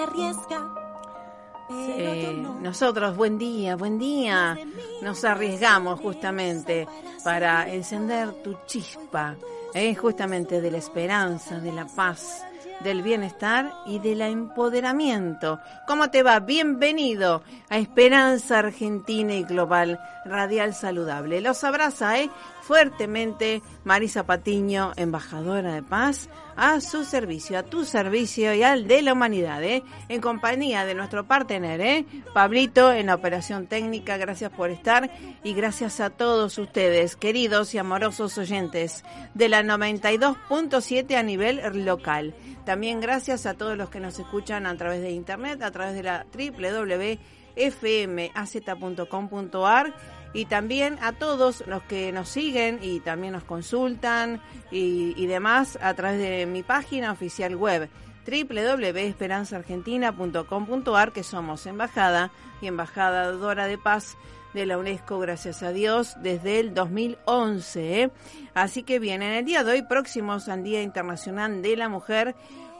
Arriesga. Nosotros, buen día, buen día. Nos arriesgamos justamente para encender tu chispa, eh, justamente de la esperanza, de la paz, del bienestar y del empoderamiento. ¿Cómo te va? Bienvenido a Esperanza Argentina y Global Radial Saludable. Los abraza, ¿eh? Fuertemente Marisa Patiño, embajadora de paz, a su servicio, a tu servicio y al de la humanidad, ¿eh? en compañía de nuestro partner, ¿eh? Pablito, en la operación técnica. Gracias por estar y gracias a todos ustedes, queridos y amorosos oyentes de la 92.7 a nivel local. También gracias a todos los que nos escuchan a través de internet, a través de la www.fmaz.com.ar y también a todos los que nos siguen y también nos consultan y, demás a través de mi página oficial web www.esperanzaargentina.com.ar que somos embajada y embajadora de paz de la UNESCO, gracias a Dios, desde el 2011. ¿eh? Así que bien, en el día de hoy, próximos al Día Internacional de la Mujer,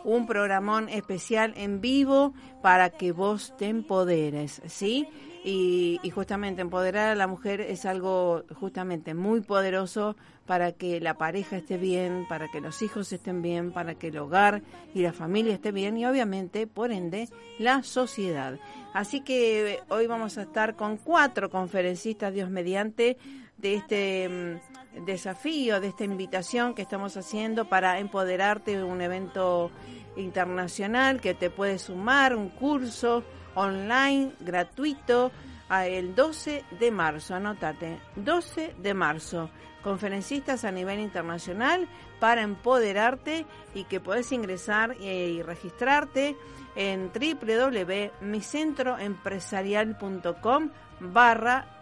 un programón especial en vivo para que vos te empoderes, ¿sí? Y, justamente empoderar a la mujer es algo justamente muy poderoso para que la pareja esté bien, para que los hijos estén bien, para que el hogar y la familia esté bien y obviamente, por ende, la sociedad. Así que hoy vamos a estar con cuatro conferencistas, Dios mediante, de este mm, desafío, de esta invitación que estamos haciendo para empoderarte, un evento internacional que te puede sumar, un curso online gratuito el 12 de marzo, anótate, 12 de marzo, conferencistas a nivel internacional para empoderarte y que puedes ingresar y, registrarte en www.micentroempresarial.com barra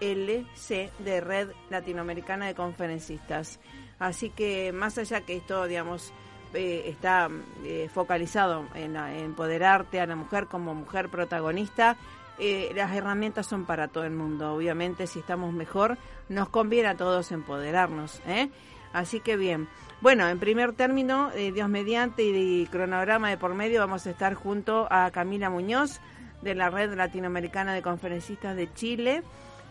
RLC de Red Latinoamericana de Conferencistas. Así que más allá que esto, digamos, eh, está eh, focalizado en, empoderarte a la mujer como mujer protagonista. Eh, las herramientas son para todo el mundo. Obviamente, si estamos mejor, nos conviene a todos empoderarnos. Así que bien. Bueno, en primer término, Dios mediante y cronograma de por medio, vamos a estar junto a Camila Muñoz de la Red Latinoamericana de Conferencistas de Chile.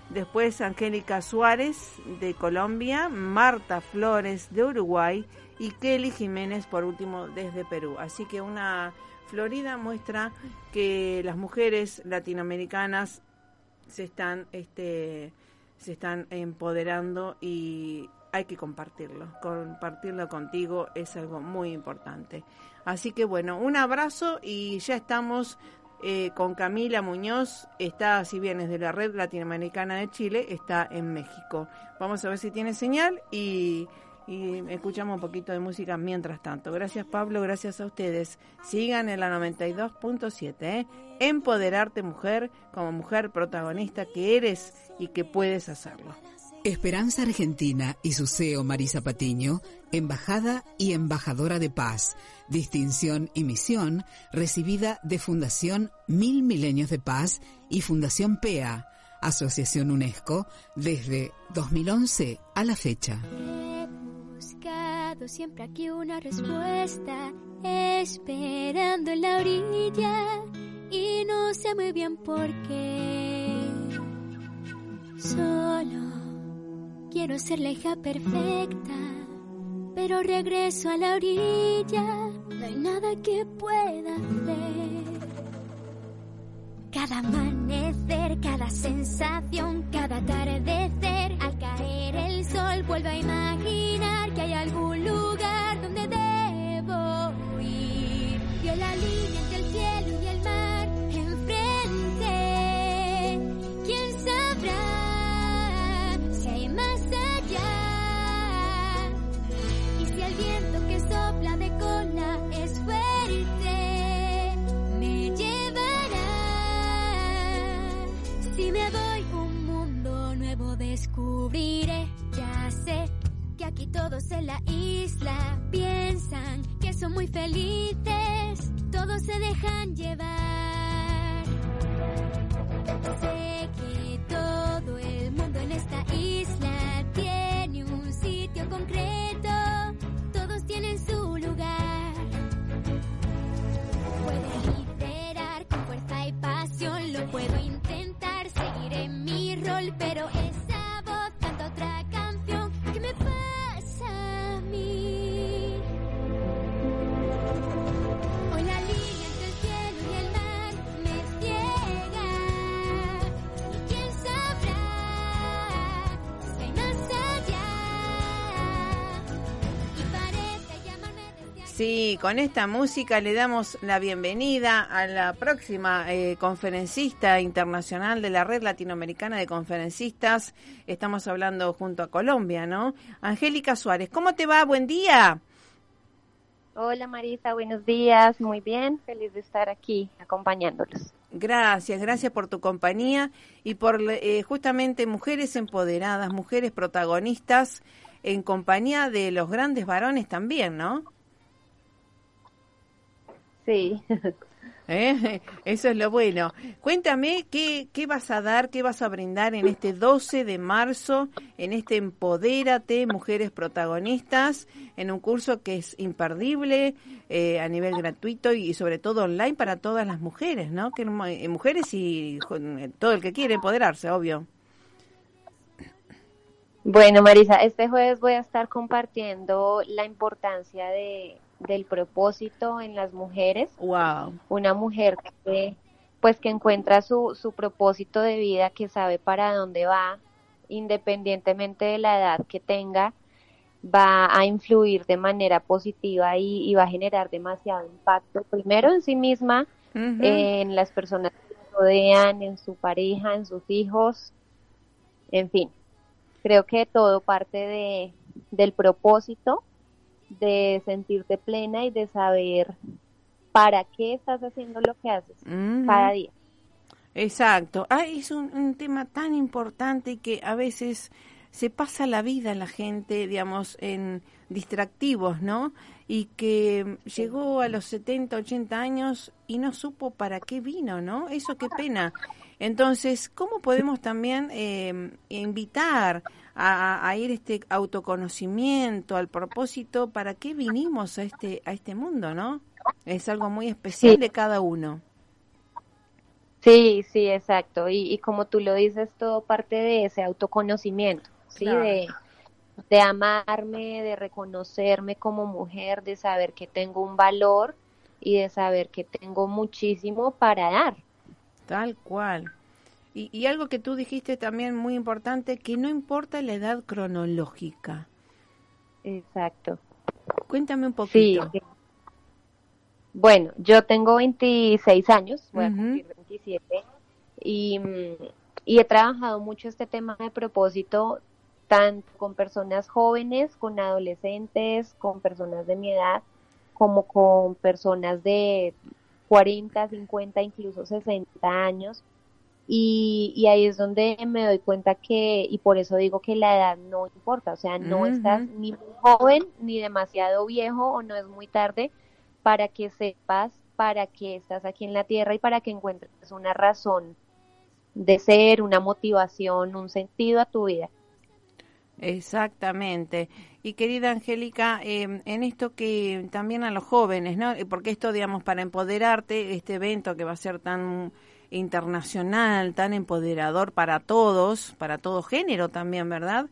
Después Angélica Suárez de Colombia, Marta Flores de Uruguay y Kelly Jiménez por último desde Perú. Así que una Florida muestra que las mujeres latinoamericanas se están este se están empoderando y hay que compartirlo. Compartirlo contigo es algo muy importante. Así que bueno, un abrazo y ya estamos eh, con Camila Muñoz. Está, si bien es de la Red Latinoamericana de Chile, está en México. Vamos a ver si tiene señal y y escuchamos un poquito de música mientras tanto. Gracias Pablo, gracias a ustedes. Sigan en la 92.7, ¿eh? Empoderarte mujer como mujer protagonista que eres y que puedes hacerlo. Esperanza Argentina y su CEO Marisa Patiño, embajada y embajadora de paz, distinción y misión recibida de Fundación Mil Milenios de Paz y Fundación PEA, Asociación UNESCO, desde 2011 a la fecha siempre aquí una respuesta, esperando en la orilla y no sé muy bien por qué. Solo quiero ser la hija perfecta, pero regreso a la orilla, no hay nada que pueda hacer. Cada amanecer, cada sensación, cada atardecer Vuelvo a imaginar descubriré. Ya sé que aquí todos en la isla piensan que son muy felices. Todos se dejan llevar. Sí, con esta música le damos la bienvenida a la próxima eh, conferencista internacional de la Red Latinoamericana de Conferencistas. Estamos hablando junto a Colombia, ¿no? Angélica Suárez, ¿cómo te va? Buen día. Hola Marisa, buenos días, muy bien, feliz de estar aquí acompañándolos. Gracias, gracias por tu compañía y por eh, justamente mujeres empoderadas, mujeres protagonistas en compañía de los grandes varones también, ¿no? Sí, ¿Eh? Eso es lo bueno. Cuéntame qué, qué vas a dar, qué vas a brindar en este 12 de marzo, en este Empodérate, Mujeres Protagonistas, en un curso que es imperdible eh, a nivel gratuito y, sobre todo online para todas las mujeres, ¿no? Que, eh, mujeres y jo- todo el que quiere empoderarse, obvio. bueno Marisa, este jueves voy a estar compartiendo la importancia de, del propósito en las mujeres. Wow. Una mujer que pues que encuentra su, su propósito de vida, que sabe para dónde va, independientemente de la edad que tenga, va a influir de manera positiva y, y va a generar demasiado impacto, primero en sí misma, en las personas que rodean, en su pareja, en sus hijos, en fin. Creo que todo parte de, del propósito, de sentirte plena y de saber para qué estás haciendo lo que haces cada día. Exacto. Ah, es un, un tema tan importante que a veces se pasa la vida la gente, digamos, en distractivos, ¿no? Y que llegó a los 70, 80 años y no supo para qué vino, ¿no? Eso qué pena. Entonces, ¿cómo podemos también eh, invitar a, a ir este autoconocimiento, al propósito, para qué vinimos a este, a este mundo, ¿no? Es algo muy especial Sí. de cada uno. Sí, sí, exacto. Y, y como tú lo dices, todo parte de ese autoconocimiento, ¿sí? Claro. De, de amarme, de reconocerme como mujer, de saber que tengo un valor y de saber que tengo muchísimo para dar. Tal cual. Y, y algo que tú dijiste también muy importante, que no importa la edad cronológica. Exacto. Cuéntame un poquito. sí. Bueno, yo tengo 26 años, voy a cumplir 27, y, mm, y he trabajado mucho este tema de propósito, tanto con personas jóvenes, con adolescentes, con personas de mi edad, como con personas de 40, 50, incluso 60 años. Y, y ahí es donde me doy cuenta que, y por eso digo que la edad no importa, o sea, no estás ni muy joven ni demasiado viejo o no es muy tarde para que sepas para qué estás aquí en la tierra y para que encuentres una razón de ser, una motivación, un sentido a tu vida. Exactamente. Y querida Angélica, eh, en esto que también a los jóvenes, ¿no? Eh, Porque esto, digamos, para empoderarte, este evento que va a ser tan internacional, tan empoderador para todos, para todo género también, ¿verdad?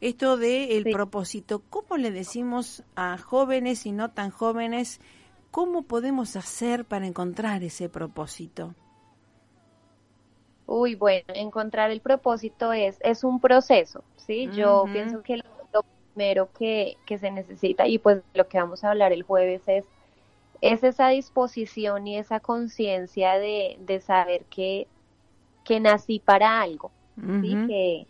Esto de el Sí. propósito, ¿cómo le decimos a jóvenes y no tan jóvenes, cómo podemos hacer para encontrar ese propósito? Uy, bueno, encontrar el propósito es, es un proceso, ¿sí? Yo pienso que lo, lo primero que, que se necesita y pues lo que vamos a hablar el jueves es, es esa disposición y esa conciencia de, de saber que, que nací para algo, ¿sí? que,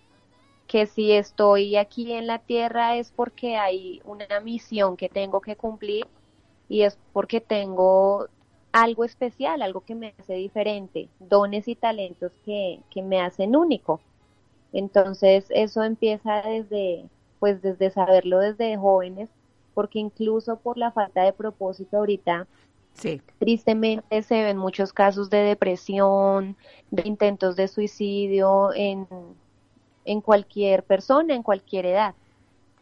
que si estoy aquí en la tierra es porque hay una misión que tengo que cumplir y es porque tengo algo especial, algo que me hace diferente, dones y talentos que, que me hacen único. Entonces eso empieza desde, pues desde saberlo desde jóvenes, porque incluso por la falta de propósito ahorita, Sí. tristemente se ven muchos casos de depresión, de intentos de suicidio en, en cualquier persona, en cualquier edad.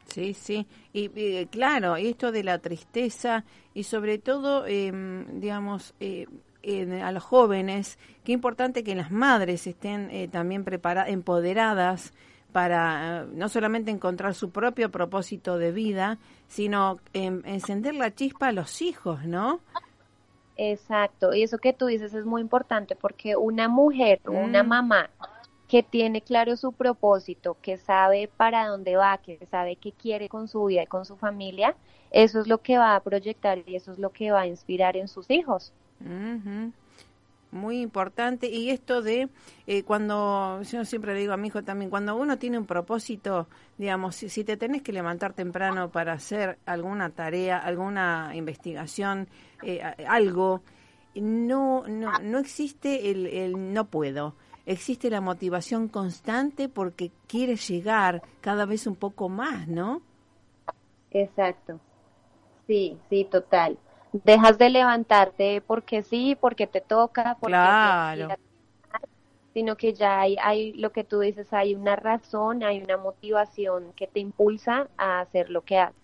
Sí, sí. Y, y, claro, esto de la tristeza y sobre todo, eh, digamos, eh, en- a los jóvenes, qué importante que las madres estén eh, también preparadas, empoderadas para eh, no solamente encontrar su propio propósito de vida, sino encender la chispa a los hijos, ¿no? Exacto, y eso que tú dices es muy importante porque una mujer, una Mm. mamá que tiene claro su propósito, que sabe para dónde va, que sabe qué quiere con su vida y con su familia, eso es lo que va a proyectar y eso es lo que va a inspirar en sus hijos. Muy importante. Y esto de eh, cuando, yo siempre le digo a mi hijo también, cuando uno tiene un propósito, digamos, si, te tenés que levantar temprano para hacer alguna tarea, alguna investigación, eh, algo, no, no, no existe el no puedo. Existe la motivación constante porque quieres llegar cada vez un poco más, ¿no? Exacto. Sí, sí, total. Dejas de levantarte porque sí, porque te toca, porque Claro. quieras, sino que ya hay, hay lo que tú dices, hay una razón, hay una motivación que te impulsa a hacer lo que haces.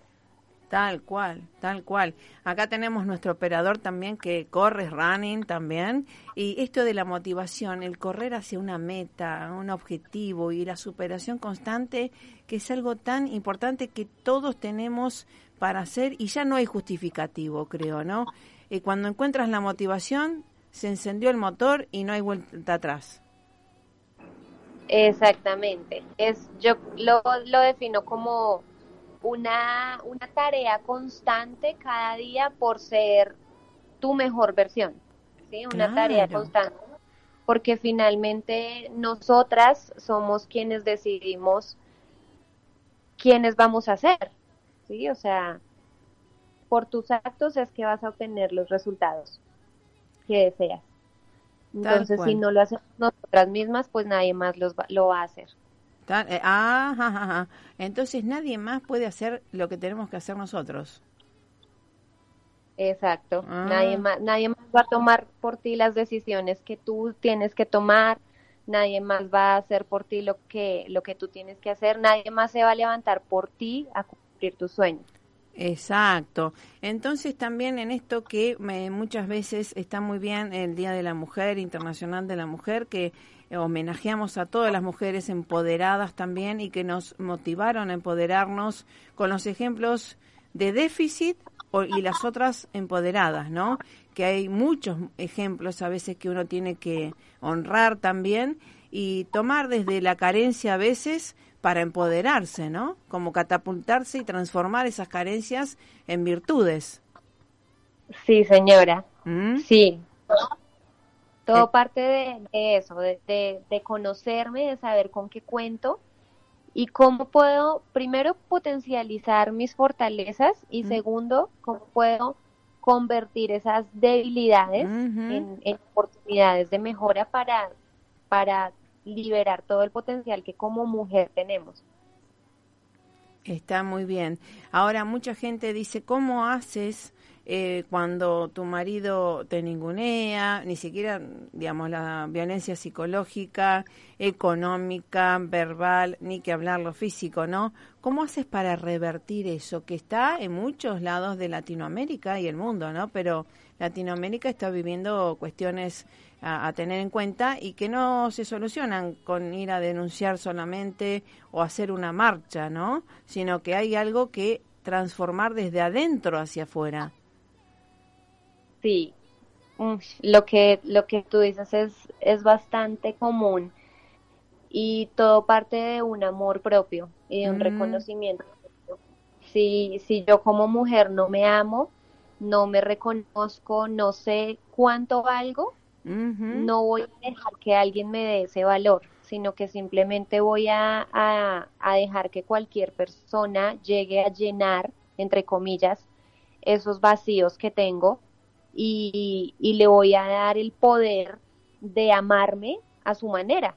Tal cual, tal cual. Acá tenemos nuestro operador también que corre running también. Y esto de la motivación, el correr hacia una meta, un objetivo y la superación constante, que es algo tan importante que todos tenemos para hacer y ya no hay justificativo, creo, ¿no? Eh, cuando encuentras la motivación, se encendió el motor y no hay vuelta atrás. Exactamente. Es, yo lo, lo defino como una, una tarea constante cada día por ser tu mejor versión. ¿sí? Una tarea constante. Porque finalmente nosotras somos quienes decidimos quiénes vamos a ser. ¿Sí? O sea, por tus actos es que vas a obtener los resultados que deseas. Entonces, si no lo hacemos nosotras mismas, pues nadie más los va- lo va a hacer. Eh, ah, ajá, ajá. Entonces nadie más puede hacer lo que tenemos que hacer nosotros. Exacto. Ah. Nadie más, nadie más va a tomar por ti las decisiones que tú tienes que tomar. Nadie más va a hacer por ti lo que lo que tú tienes que hacer. Nadie más se va a levantar por ti a tus sueños. Exacto. Entonces también en esto que muchas veces está muy bien el Día de la Mujer, Internacional de la Mujer, que homenajeamos a todas las mujeres empoderadas también y que nos motivaron a empoderarnos con los ejemplos de déficit y las otras empoderadas, ¿no? Que hay muchos ejemplos a veces que uno tiene que honrar también y tomar desde la carencia a veces para empoderarse, ¿no? Como catapultarse y transformar esas carencias en virtudes. Sí, señora. ¿Mm? Sí. Todo Eh. parte de, de eso, de, de, de conocerme, de saber con qué cuento y cómo puedo, primero, potencializar mis fortalezas y Mm. segundo, cómo puedo convertir esas debilidades en, en oportunidades de mejora para, para liberar todo el potencial que como mujer tenemos. Está muy bien. Ahora, mucha gente dice, ¿cómo haces eh, cuando tu marido te ningunea? Ni siquiera, digamos, la violencia psicológica, económica, verbal, ni que hablar lo físico, ¿no? ¿Cómo haces para revertir eso? Que está en muchos lados de Latinoamérica y el mundo, ¿no? Pero Latinoamérica está viviendo cuestiones a, a tener en cuenta y que no se solucionan con ir a denunciar solamente o hacer una marcha, ¿no? Sino que hay algo que transformar desde adentro hacia afuera. Sí, lo que, lo que tú dices es, es bastante común y todo parte de un amor propio y de un Mm. reconocimiento. Si, si yo como mujer no me amo, no me reconozco, no sé cuánto valgo, no voy a dejar que alguien me dé ese valor, sino que simplemente voy a, a, dejar que cualquier persona llegue a llenar, entre comillas, esos vacíos que tengo y, y, le voy a dar el poder de amarme a su manera,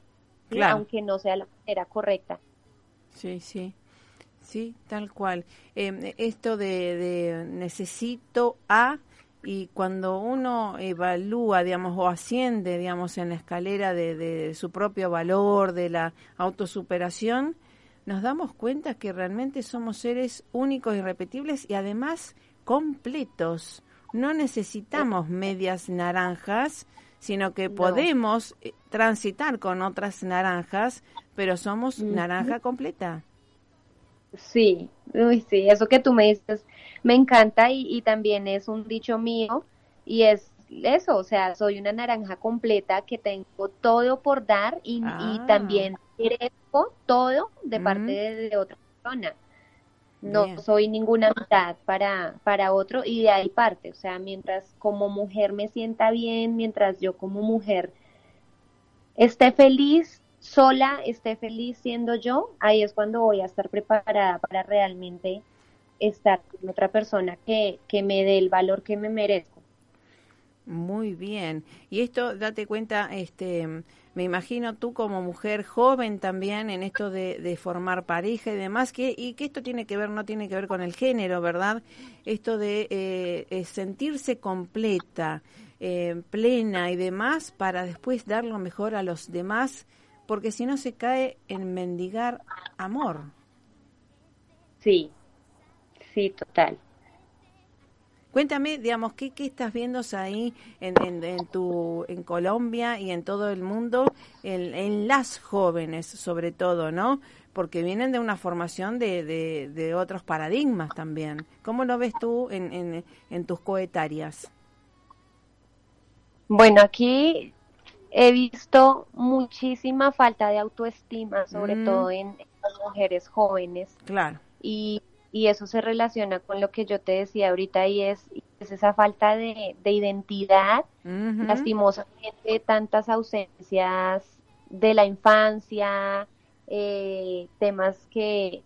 aunque no sea la manera correcta. Sí, sí. Sí, tal cual. Em, esto de, necesito a y cuando uno evalúa, digamos, o asciende, digamos, en la escalera de, su propio valor, de la autosuperación, nos damos cuenta que realmente somos seres únicos, irrepetibles y además completos. No necesitamos medias naranjas, sino que podemos eh, transitar con otras naranjas, pero somos naranja completa. Sí, sí, eso que tú me dices me encanta y, también es un dicho mío y es eso, o sea, soy una naranja completa que tengo todo por dar y, ah. también merezco todo de parte de, otra persona. No soy ninguna mitad para, para otro y de ahí parte, o sea, mientras como mujer me sienta bien, mientras yo como mujer esté feliz, sola, esté feliz siendo yo, ahí es cuando voy a estar preparada para realmente estar con otra persona que, que me dé el valor que me merezco. Muy bien. Y esto, date cuenta, este, me imagino tú como mujer joven también en esto de, formar pareja y demás, que, y que esto tiene que ver, no tiene que ver con el género, ¿verdad? Esto de eh, sentirse completa, eh, plena y demás, para después dar lo mejor a los demás porque si no se cae en mendigar amor. Sí, sí, total. Cuéntame, digamos, ¿qué, qué estás viendo ahí en, en, tu, en Colombia y en todo el mundo, en, las jóvenes sobre todo, ¿no? Porque vienen de una formación de, de, de otros paradigmas también. ¿Cómo lo ves tú en, en, en tus coetarias? Bueno, aquí he visto muchísima falta de autoestima, sobre mm. todo en, las mujeres jóvenes. Claro. Y, y, eso se relaciona con lo que yo te decía ahorita y es, es esa falta de, de identidad, lastimosamente tantas ausencias de la infancia, eh, temas que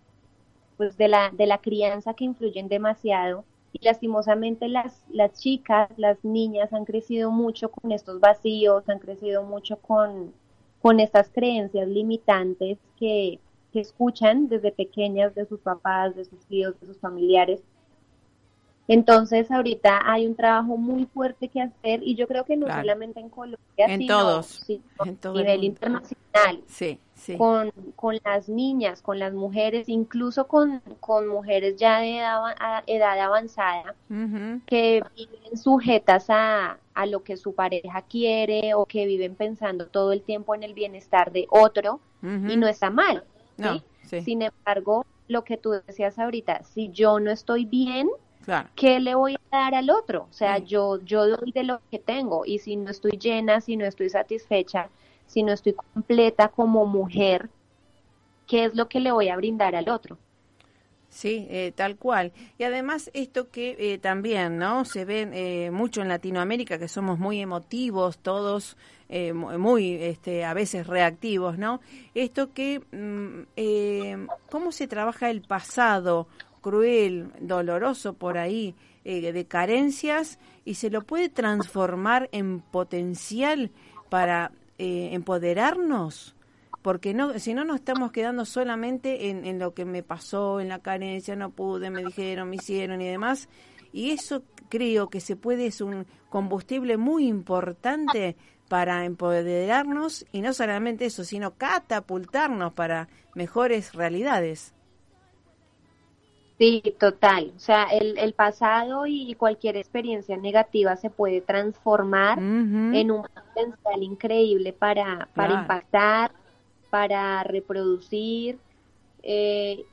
pues de la, de la crianza que influyen demasiado y lastimosamente las, las chicas, las niñas han crecido mucho con estos vacíos, han crecido mucho con, con estas creencias limitantes que, que escuchan desde pequeñas de sus papás, de sus tíos, de sus familiares. Entonces, ahorita hay un trabajo muy fuerte que hacer y yo creo que no solamente en Colombia, sino, a nivel internacional. Sí, sí. Con, con las niñas, con las mujeres, incluso con, con mujeres ya de edad, avanzada, que viven sujetas a, a lo que su pareja quiere o que viven pensando todo el tiempo en el bienestar de otro y no está mal. Sin embargo, lo que tú decías ahorita, si yo no estoy bien, ¿Qué le voy a dar al otro? O sea, yo, yo doy de lo que tengo y si no estoy llena, si no estoy satisfecha, si no estoy completa como mujer, ¿qué es lo que le voy a brindar al otro? Sí, eh, tal cual. Y además esto que eh, también, ¿no? Se ve eh, mucho en Latinoamérica, que somos muy emotivos, todos muy, este, a veces reactivos, ¿no? Esto que, mm, ¿cómo se trabaja el pasado? cruel, doloroso por ahí, eh, de carencias, y se lo puede transformar en potencial para eh, empoderarnos, porque no, si no nos estamos quedando solamente en, en lo que me pasó, en la carencia, no pude, me dijeron, me hicieron y demás, y eso creo que se puede, es un combustible muy importante para empoderarnos y no solamente eso, sino catapultarnos para mejores realidades. Sí, total. O sea, el, el pasado y cualquier experiencia negativa se puede transformar en un potencial increíble para, para impactar, para reproducir. Eh,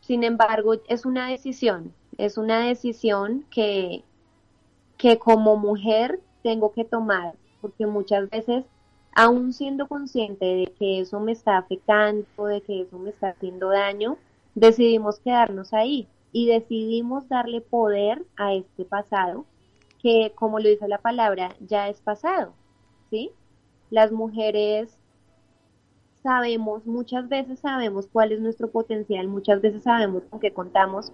sin embargo, es una decisión, es una decisión que, que como mujer tengo que tomar, porque muchas veces, aún siendo consciente de que eso me está afectando, de que eso me está haciendo daño, decidimos quedarnos ahí y decidimos darle poder a este pasado que, como lo dice la palabra, ya es pasado, ¿sí? Las mujeres sabemos, muchas veces sabemos cuál es nuestro potencial, muchas veces sabemos con qué contamos,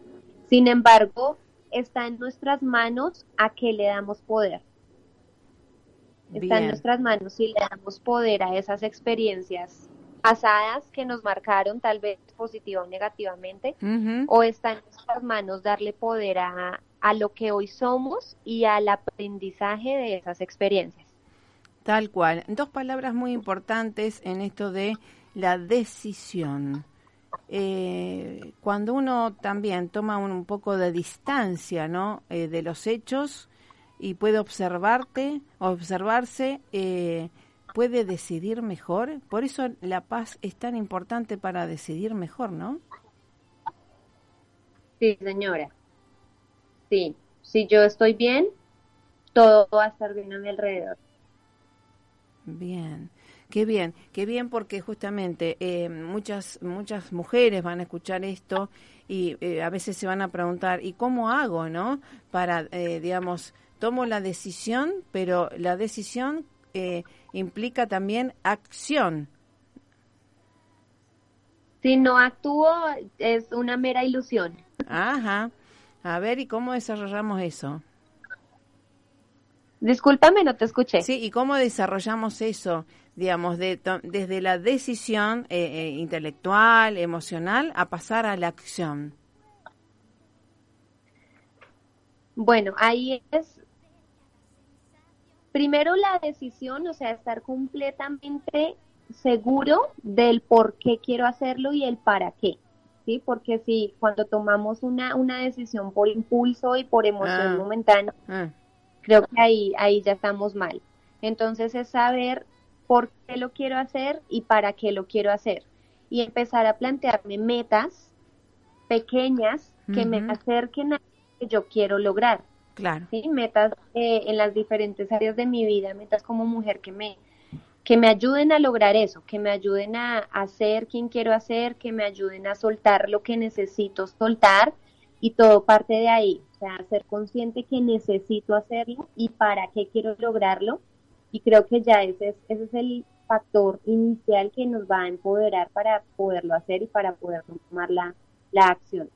sin embargo, está en nuestras manos a que le damos poder. Está en nuestras manos si le damos poder a esas experiencias pasadas que nos marcaron tal vez positiva o negativamente, o está en nuestras manos darle poder a, a lo que hoy somos y al aprendizaje de esas experiencias. Tal cual. Dos palabras muy importantes en esto de la decisión. Eh, cuando uno también toma un, poco de distancia ¿no? Eh, de los hechos y puede observarte, observarse, eh, puede decidir mejor. Por eso la paz es tan importante para decidir mejor, ¿no? Sí, señora. Sí, si yo estoy bien, todo va a estar bien a mi alrededor. Bien, qué bien, qué bien porque justamente eh, muchas muchas mujeres van a escuchar esto y eh, a veces se van a preguntar, ¿y cómo hago, no? Para, eh, digamos, tomo la decisión, pero la decisión implica también acción. Si no actúo, es una mera ilusión. Ajá. A ver, ¿y cómo desarrollamos eso? Discúlpame, no te escuché. Sí, ¿y cómo desarrollamos eso, digamos, de, desde la decisión eh, eh, intelectual, emocional, a pasar a la acción? Bueno, ahí es primero la decisión, o sea, estar completamente seguro del por qué quiero hacerlo y el para qué. ¿sí? Porque si cuando tomamos una, una decisión por impulso y por emoción ah. momentánea, ah. creo que ahí, ahí ya estamos mal. Entonces es saber por qué lo quiero hacer y para qué lo quiero hacer. Y empezar a plantearme metas pequeñas que me acerquen a lo que yo quiero lograr. Claro. ¿sí? Metas eh, en las diferentes áreas de mi vida, metas como mujer que me, que me ayuden a lograr eso, que me ayuden a hacer quien quiero hacer, que me ayuden a soltar lo que necesito soltar y todo parte de ahí, o sea, ser consciente que necesito hacerlo y para qué quiero lograrlo y creo que ya ese es, ese es el factor inicial que nos va a empoderar para poderlo hacer y para poder tomar la, la acción.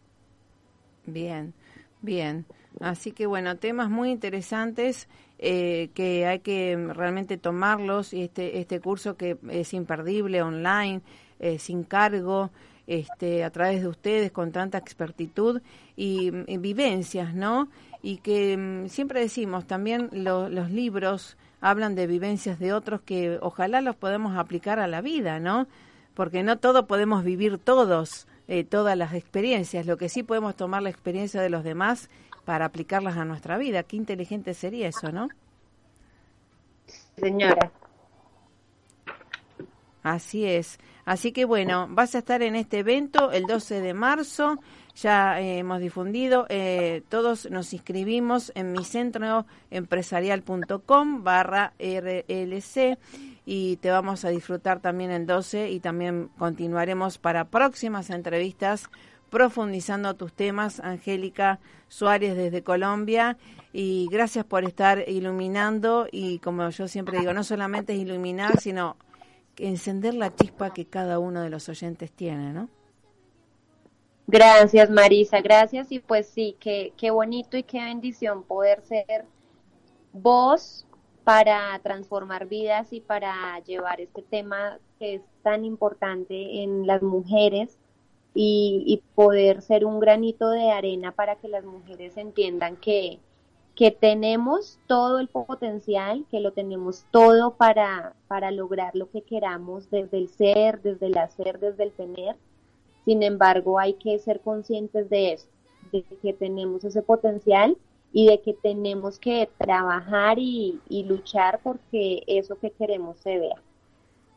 Bien, bien. Así que bueno, temas muy interesantes eh, que hay que realmente tomarlos y este, este curso que es imperdible online, eh, sin cargo, este, a través de ustedes con tanta expertitud y, vivencias, ¿no? Y que mm, siempre decimos, también los libros hablan de vivencias de otros que ojalá los podamos aplicar a la vida, ¿no? Porque no todo podemos vivir todos, eh, todas las experiencias, lo que sí podemos tomar la experiencia de los demás para aplicarlas a nuestra vida. Qué inteligente sería eso, ¿no? Señora. Así es. Así que bueno, vas a estar en este evento el 12 de marzo. Ya eh, hemos difundido, eh, todos nos inscribimos en mi centro empresarial.com barra RLC y te vamos a disfrutar también el 12 y también continuaremos para próximas entrevistas profundizando tus temas, Angélica Suárez desde Colombia. Y gracias por estar iluminando y como yo siempre digo, no solamente es iluminar, sino encender la chispa que cada uno de los oyentes tiene, ¿no? Gracias Marisa, gracias y pues sí, qué, qué bonito y qué bendición poder ser voz para transformar vidas y para llevar este tema que es tan importante en las mujeres y, poder ser un granito de arena para que las mujeres entiendan que, que tenemos todo el potencial, que lo tenemos todo para, para lograr lo que queramos desde el ser, desde el hacer, desde el tener. Sin embargo, hay que ser conscientes de eso, de que tenemos ese potencial y de que tenemos que trabajar y, y luchar porque eso que queremos se vea.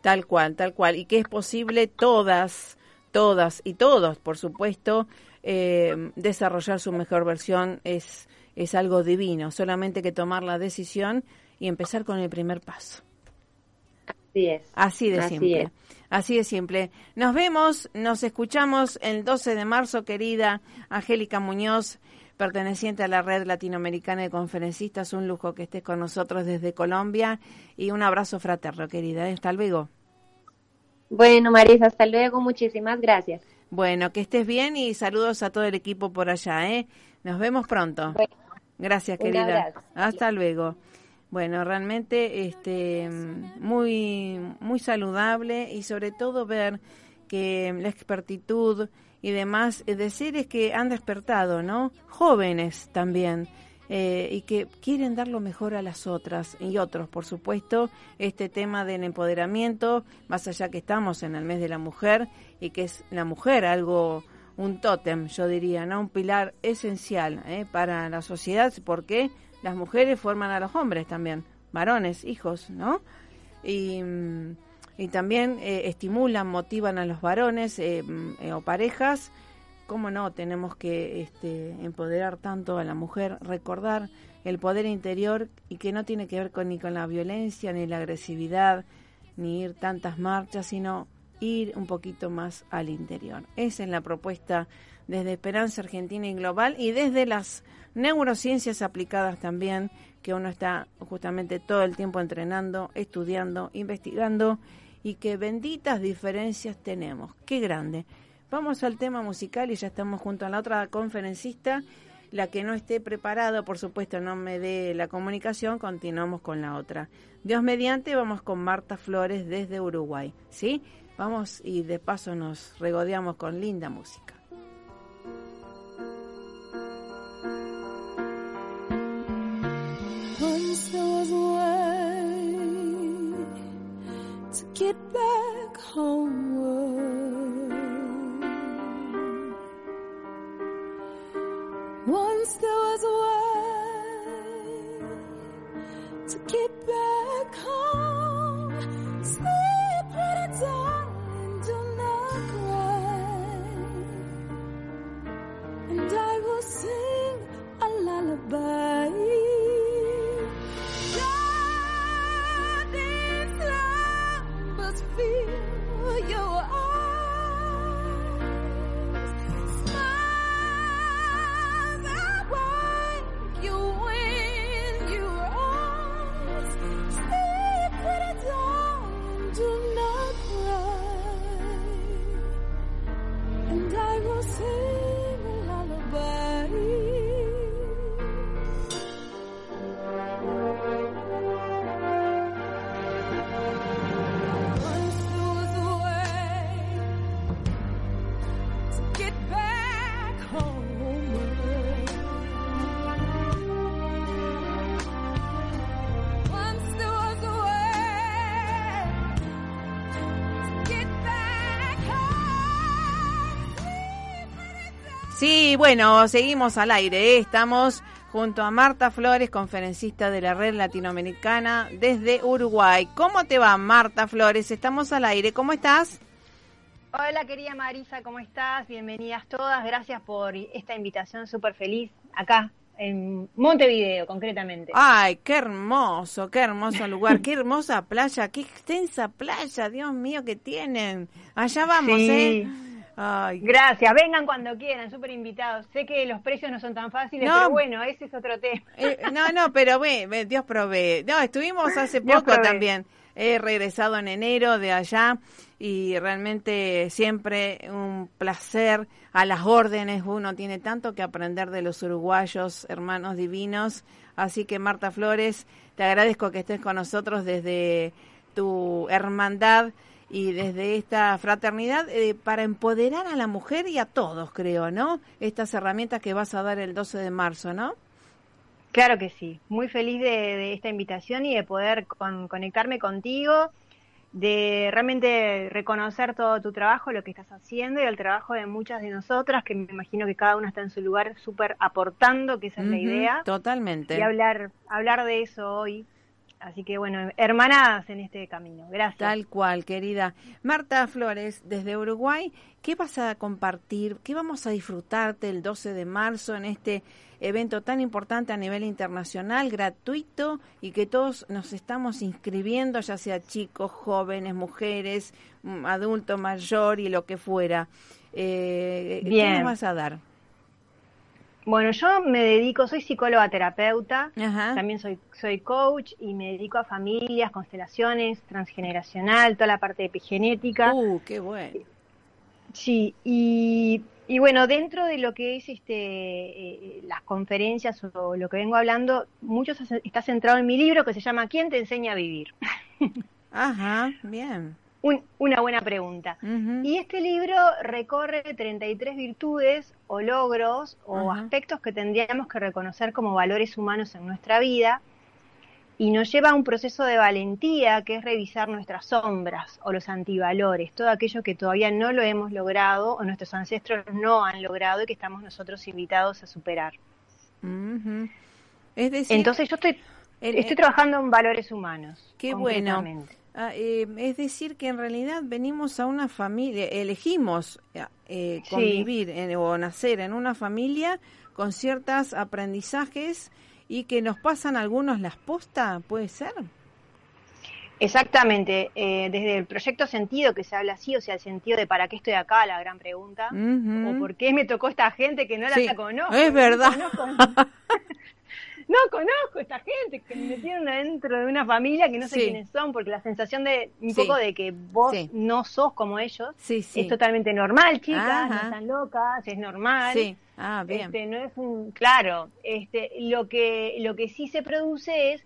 Tal cual, tal cual. Y que es posible todas todas y todos, por supuesto, eh, desarrollar su mejor versión es, es algo divino, solamente que tomar la decisión y empezar con el primer paso. Así es. Así de simple. Así de simple. Nos vemos, nos escuchamos el 12 de marzo, querida Angélica Muñoz, perteneciente a la Red Latinoamericana de Conferencistas. Un lujo que estés con nosotros desde Colombia y un abrazo fraterno, querida. Hasta luego. Bueno, Marisa, hasta luego. Muchísimas gracias. Bueno, que estés bien y saludos a todo el equipo por allá. ¿eh? Nos vemos pronto. Gracias, querida. Hasta luego. Bueno, realmente este muy muy saludable y sobre todo ver que la expertitud y demás de seres que han despertado, ¿no? Jóvenes también. Eh, y que quieren dar lo mejor a las otras y otros, por supuesto, este tema del empoderamiento, más allá que estamos en el mes de la mujer y que es la mujer algo, un tótem, yo diría, ¿no? Un pilar esencial ¿eh? para la sociedad, porque las mujeres forman a los hombres también, varones, hijos, ¿no? Y, y también eh, estimulan, motivan a los varones eh, eh, o parejas. ¿Cómo no? Tenemos que este, empoderar tanto a la mujer, recordar el poder interior y que no tiene que ver ni con la violencia, ni la agresividad, ni ir tantas marchas, sino ir un poquito más al interior. Esa es la propuesta desde Esperanza Argentina y Global y desde las neurociencias aplicadas también, que uno está justamente todo el tiempo entrenando, estudiando, investigando y qué benditas diferencias tenemos. Qué grande. Vamos al tema musical y ya estamos junto a la otra conferencista. La que no esté preparada, por supuesto, no me dé la comunicación, continuamos con la otra. Dios mediante, vamos con Marta Flores desde Uruguay. ¿Sí? Vamos y de paso nos regodeamos con linda música. There was a bueno, seguimos al aire. Estamos junto a Marta Flores, conferencista de la Red Latinoamericana desde Uruguay. ¿Cómo te va, Marta Flores? Estamos al aire. ¿Cómo estás? Hola querida Marisa, ¿cómo estás? Bienvenidas todas, gracias por esta invitación súper feliz acá en Montevideo concretamente. Ay, qué hermoso, qué hermoso lugar, qué hermosa playa, qué extensa playa, Dios mío, que tienen. Allá vamos, Sí. ¿eh? Ay, Gracias, vengan cuando quieran, súper invitados. Sé que los precios no son tan fáciles, No. pero bueno, ese es otro tema. Eh, no, no, pero ve, ve, Dios provee. No, estuvimos hace poco también. He regresado en enero de allá y realmente siempre un placer a las órdenes. Uno tiene tanto que aprender de los uruguayos, hermanos divinos. Así que Marta Flores, te agradezco que estés con nosotros desde tu hermandad y desde esta fraternidad eh, para empoderar a la mujer y a todos, creo, ¿no? Estas herramientas que vas a dar el 12 de marzo, ¿no? Claro que sí, muy feliz de, de esta invitación y de poder con- conectarme contigo, de realmente reconocer todo tu trabajo, lo que estás haciendo y el trabajo de muchas de nosotras, que me imagino que cada una está en su lugar súper aportando, que esa es la idea. Totalmente. Y hablar, hablar de eso hoy Así que bueno, hermanadas en este camino. Gracias. Tal cual, querida. Marta Flores, desde Uruguay, ¿qué vas a compartir? ¿Qué vamos a disfrutarte el 12 de marzo en este evento tan importante a nivel internacional, gratuito y que todos nos estamos inscribiendo, ya sea chicos, jóvenes, mujeres, adulto, mayor y lo que fuera? Eh, ¿Qué nos vas a dar? Bueno, yo me dedico, soy psicóloga terapeuta, también soy, soy coach y me dedico a familias, constelaciones, transgeneracional, toda la parte de epigenética. ¡Uh, qué bueno! Sí, y, y bueno, dentro de lo que es este eh, las conferencias o lo que vengo hablando, mucho está centrado en mi libro que se llama ¿Quién te enseña a vivir? Ajá, bien una buena pregunta. Y este libro recorre 33 virtudes o logros o aspectos que tendríamos que reconocer como valores humanos en nuestra vida y nos lleva a un proceso de valentía que es revisar nuestras sombras o los antivalores, todo aquello que todavía no lo hemos logrado o nuestros ancestros no han logrado y que estamos nosotros invitados a superar. es decir, Entonces yo estoy, estoy trabajando en valores humanos. Qué bueno. Ah, eh, es decir, que en realidad venimos a una familia, elegimos eh, convivir o nacer en una familia con ciertos aprendizajes y que nos pasan algunos las postas, ¿puede ser? Exactamente, eh, desde el proyecto sentido que se habla así, o sea, el sentido de para qué estoy acá, la gran pregunta, o por qué me tocó esta gente que no la conozco. Es verdad. no conozco a esta gente que me metieron adentro de una familia que no sé quiénes son, porque la sensación de un poco de que vos no sos como ellos es totalmente normal, chicas, no están locas, es normal. Ah, bien. Este, no es un, claro, este, lo que lo que sí se produce es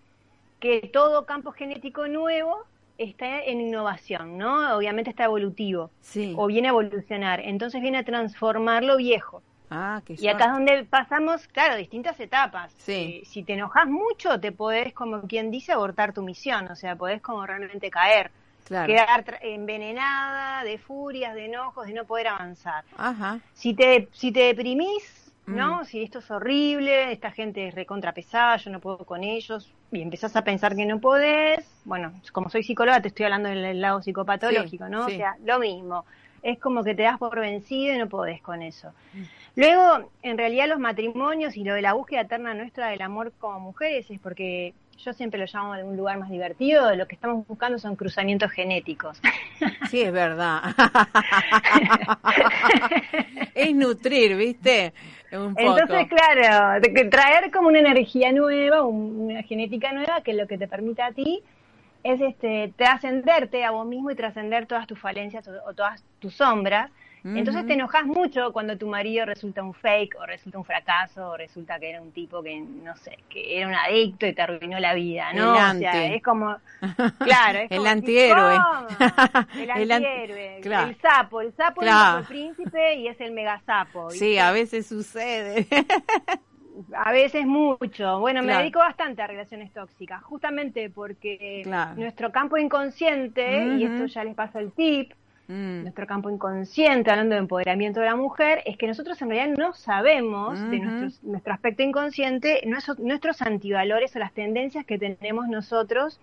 que todo campo genético nuevo está en innovación, ¿no? Obviamente está evolutivo o viene a evolucionar, entonces viene a transformar lo viejo. Ah, y acá es donde pasamos, claro, distintas etapas. Si, te enojas mucho, te podés, como quien dice, abortar tu misión, o sea, podés como realmente caer, quedar envenenada de furias, de enojos, de no poder avanzar. Ajá. Si te, si te deprimís, ¿no? Mm. Si esto es horrible, esta gente es recontra pesada, yo no puedo con ellos, y empezás a pensar que no podés, bueno, como soy psicóloga, te estoy hablando del lado psicopatológico, ¿no? O sea, lo mismo. Es como que te das por vencido y no podés con eso. Mm. Luego, en realidad los matrimonios y lo de la búsqueda eterna nuestra del amor como mujeres es porque yo siempre lo llamo de un lugar más divertido, lo que estamos buscando son cruzamientos genéticos. Sí, es verdad. es nutrir, ¿viste? Entonces, claro, traer como una energía nueva, una genética nueva, que lo que te permite a ti es este trascenderte a vos mismo y trascender todas tus falencias o todas tus sombras entonces te enojas mucho cuando tu marido resulta un fake o resulta un fracaso o resulta que era un tipo que, no sé, que era un adicto y te arruinó la vida, ¿no? El o sea, es como, claro, es el antihéroe. El antihéroe, el, sapo, el sapo es el príncipe y es el mega sapo. Sí, a veces sucede. a veces mucho. Bueno, me dedico bastante a relaciones tóxicas, justamente porque nuestro campo inconsciente, y esto ya les paso el tip, Mm. nuestro campo inconsciente, hablando de empoderamiento de la mujer, es que nosotros en realidad no sabemos de nuestro aspecto inconsciente, nuestros, antivalores o las tendencias que tenemos nosotros,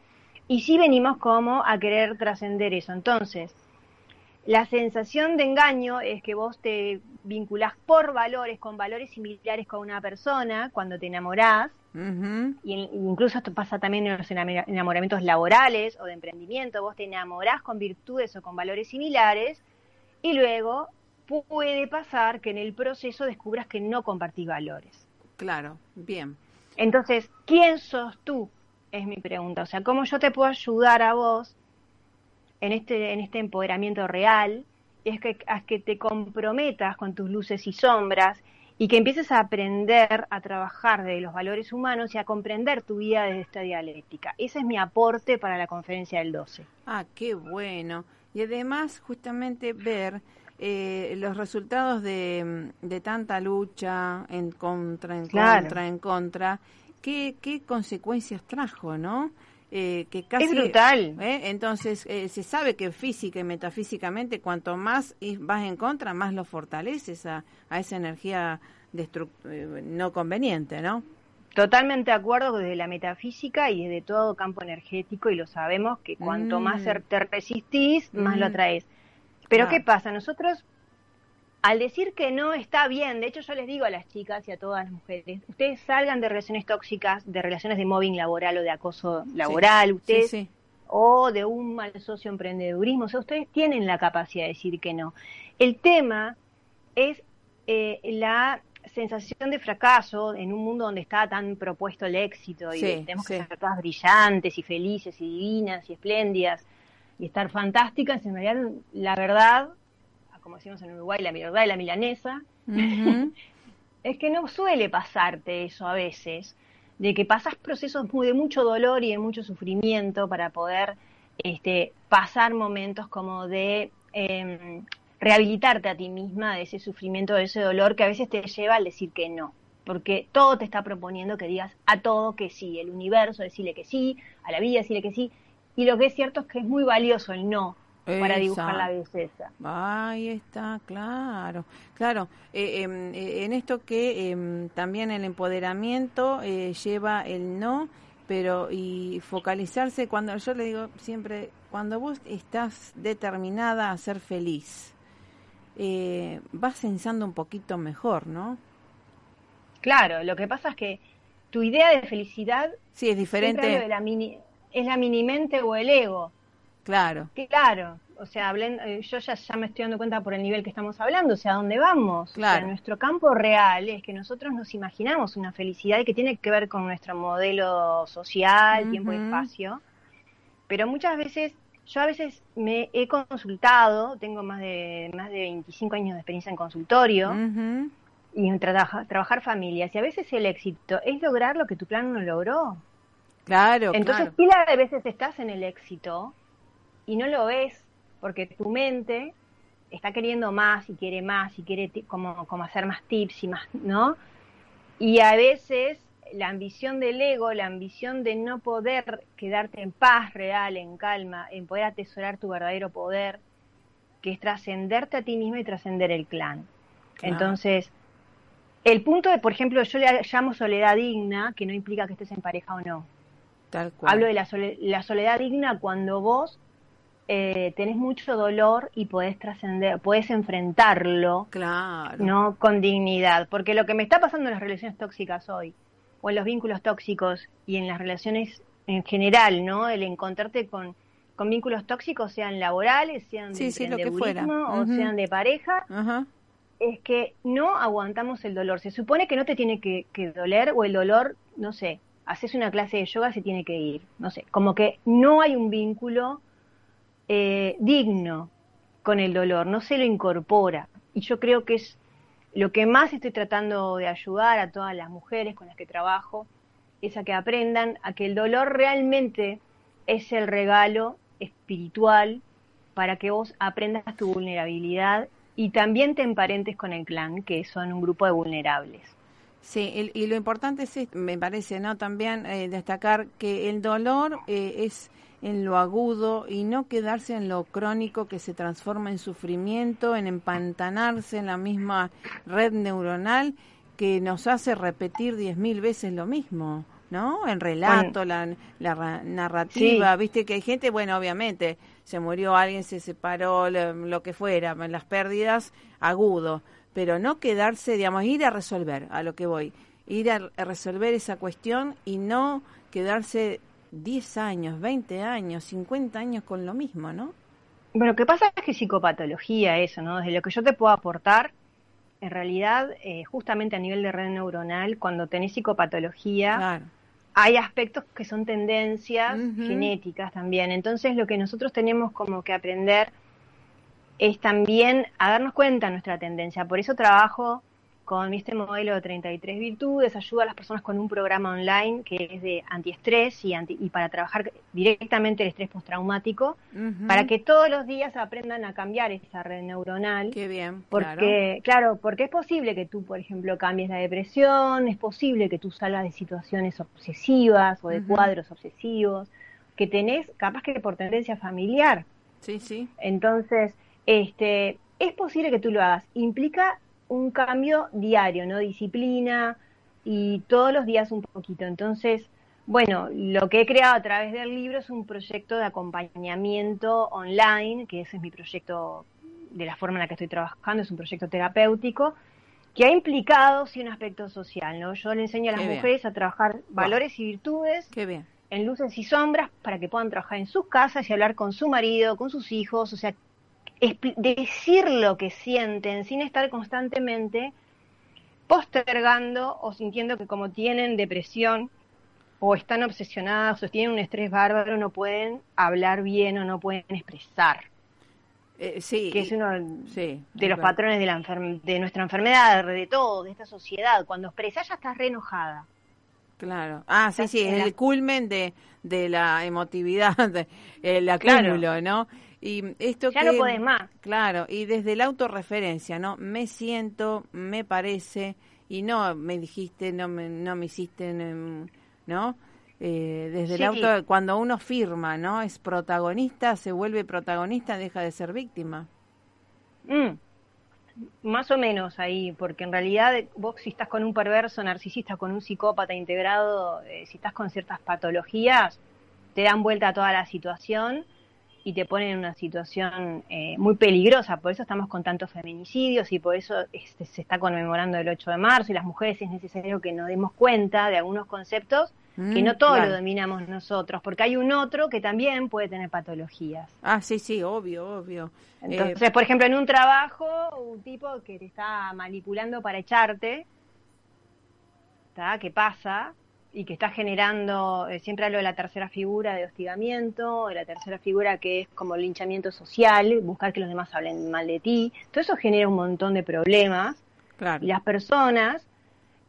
y sí venimos como a querer trascender eso. Entonces, la sensación de engaño es que vos te vinculás por valores, con valores similares con una persona cuando te enamorás, y incluso esto pasa también en los enamoramientos laborales o de emprendimiento, vos te enamorás con virtudes o con valores similares, y luego puede pasar que en el proceso descubras que no compartís valores. Claro, bien. Entonces, ¿quién sos tú? Es mi pregunta. O sea, ¿cómo yo te puedo ayudar a vos en este, en este empoderamiento real, es que, que te comprometas con tus luces y sombras y que empieces a aprender a trabajar de los valores humanos y a comprender tu vida desde esta dialéctica. Ese es mi aporte para la conferencia del 12. Ah, qué bueno. Y además, justamente ver eh, los resultados de, de, tanta lucha en contra, en contra, en contra, qué, qué consecuencias trajo, ¿no? Eh, que casi... Es brutal. ¿eh? Entonces, eh, se sabe que física y metafísicamente, cuanto más vas en contra, más lo fortaleces a, a esa energía no conveniente, ¿no? Totalmente de acuerdo desde la metafísica y desde todo campo energético y lo sabemos que cuanto más Mm. te resistís, más lo Mm. atraes. Pero Claro. ¿qué pasa? Nosotros, al decir que no está bien, de hecho yo les digo a las chicas y a todas las mujeres, ustedes salgan de relaciones tóxicas, de relaciones de mobbing laboral o de acoso laboral, Sí, ustedes sí. o de un mal socio emprendedurismo. O sea, ustedes tienen la capacidad de decir que no. El tema es eh, la sensación de fracaso en un mundo donde está tan propuesto el éxito y tenemos que ser todas brillantes y felices y divinas y espléndidas y estar fantásticas. En realidad, la verdad, como decimos en Uruguay, la verdad de la milanesa, es que no suele pasarte eso a veces, de que pasas procesos muy- de mucho dolor y de mucho sufrimiento para poder este, pasar momentos como de em, rehabilitarte a ti misma de ese sufrimiento, de ese dolor que a veces te lleva al decir que no. Porque todo te está proponiendo que digas a todo que sí, el universo decirle que sí, a la vida decirle que sí. Y lo que es cierto es que es muy valioso el no para dibujar la belleza. Ahí está, claro, claro. Eh, em, eh, en esto que em, también el empoderamiento eh, lleva el no, pero y focalizarse cuando yo le digo siempre, cuando vos estás determinada a ser feliz, eh, vas pensando un poquito mejor, ¿no? Claro, lo que pasa es que tu idea de felicidad Sí, es hablo de diferente, la mini, es la mini mente o el ego. Claro. Claro, o sea, hablen- eh, yo ya, ya me estoy dando cuenta por el nivel que estamos hablando, o sea, ¿a dónde vamos? O sea, Claro. nuestro campo real es que nosotros nos imaginamos una felicidad que tiene que ver con nuestro modelo social, tiempo y espacio, pero muchas veces, yo a veces me he consultado, tengo más de, más de 25 años de experiencia en consultorio, y en trabaja- trabajar familias, y a veces el éxito es lograr lo que tu plan no logró. Claro, Entonces, claro. pila de veces estás en el éxito y no lo ves porque tu mente está queriendo más y quiere más y quiere como, como hacer más tips y más, ¿no? Y a veces la ambición del ego, la ambición de no poder quedarte en paz real, en calma, en poder atesorar tu verdadero poder, que es trascenderte a ti misma y trascender el clan. Claro. Entonces, el punto de, por ejemplo, yo le llamo soledad digna, que no implica que estés en pareja o no. Tal cual. Hablo de la, sole- la soledad digna cuando vos eh, tenés mucho dolor y podés trascender, podés enfrentarlo, Claro. ¿no? Con dignidad. Porque lo que me está pasando en las relaciones tóxicas hoy, o en los vínculos tóxicos y en las relaciones en general, ¿no? El encontrarte con, con vínculos tóxicos, sean laborales, sean de Sí, sí, lo que fuera. o sean de pareja, Ajá. es que no aguantamos el dolor. Se supone que no te tiene que, que doler o el dolor, no sé, haces una clase de yoga, se tiene que ir. No sé, como que no hay un vínculo eh, digno con el dolor, no se lo incorpora. Y yo creo que es lo que más estoy tratando de ayudar a todas las mujeres con las que trabajo, es a que aprendan a que el dolor realmente es el regalo espiritual para que vos aprendas tu vulnerabilidad y también te emparentes con el clan, que son un grupo de vulnerables. Sí, y lo importante es, me parece, ¿no? También eh, destacar que el dolor eh, es en lo agudo y no quedarse en lo crónico que se transforma en sufrimiento, en empantanarse en la misma red neuronal que nos hace repetir diez mil veces lo mismo, ¿no? En relato, la, la ra- narrativa, viste que hay gente, bueno, obviamente, se murió alguien, se separó, lo, lo que fuera, las pérdidas, agudo, pero no quedarse, digamos, ir a resolver, a lo que voy, ir a resolver esa cuestión y no quedarse 10 años, 20 años, 50 años con lo mismo, ¿no? Bueno, lo que pasa es que psicopatología eso, ¿no? Desde lo que yo te puedo aportar, en realidad, eh, justamente a nivel de red neuronal, cuando tenés psicopatología, Claro. hay aspectos que son tendencias genéticas también. Entonces, lo que nosotros tenemos como que aprender es también a darnos cuenta de nuestra tendencia. Por eso trabajo con este modelo de 33 virtudes, ayuda a las personas con un programa online que es de antiestrés y, anti- y para trabajar directamente el estrés postraumático, Ujú. para que todos los días aprendan a cambiar esa red neuronal. Qué bien, claro. Porque, claro. porque es posible que tú, por ejemplo, cambies la depresión, es posible que tú salgas de situaciones obsesivas o de cuadros obsesivos, que tenés capaz que por tendencia familiar. Sí, sí. Entonces, este, es posible que tú lo hagas. Implica un cambio diario, ¿no? Disciplina, y todos los días un poquito. Entonces, bueno, lo que he creado a través del libro es un proyecto de acompañamiento online, que ese es mi proyecto de la forma en la que estoy trabajando, es un proyecto terapéutico, que ha implicado sí un aspecto social, ¿no? Yo le enseño a las mujeres a trabajar valores y virtudes en luces y sombras para que puedan trabajar en sus casas y hablar con su marido, con sus hijos, o sea, decir lo que sienten sin estar constantemente postergando o sintiendo que como tienen depresión o están obsesionadas o tienen un estrés bárbaro no pueden hablar bien o no pueden expresar. Eh, sí, que es uno de los patrones de, la de nuestra enfermedad, de todo, de esta sociedad. Cuando expresas ya estás re enojada. Claro. Ah, sí, sí, es el culmen de, de la emotividad, el acúmulo, ¿no? Y esto ya no podés más. Claro, y desde la autorreferencia, ¿no? Me siento, me parece, y no me dijiste, no me, no me hiciste, ¿no? Eh, desde el auto, cuando uno firma, ¿no? Es protagonista, se vuelve protagonista, deja de ser víctima. Mm, más o menos ahí, porque en realidad vos si estás con un perverso, narcisista, con un psicópata integrado, eh, si estás con ciertas patologías, te dan vuelta a toda la situación y te ponen en una situación eh, muy peligrosa. Por eso estamos con tantos feminicidios y por eso este, se está conmemorando el 8 de marzo y las mujeres es necesario que nos demos cuenta de algunos conceptos que mm, no todo lo dominamos nosotros, porque hay un otro que también puede tener patologías. Ah, sí, sí, obvio, obvio. Entonces, eh, por ejemplo, en un trabajo, un tipo que te está manipulando para echarte, ¿está? ¿Qué pasa? Y que está generando, eh, siempre hablo de la tercera figura de hostigamiento, de la tercera figura que es como el linchamiento social, buscar que los demás hablen mal de ti, todo eso genera un montón de problemas. Y las personas,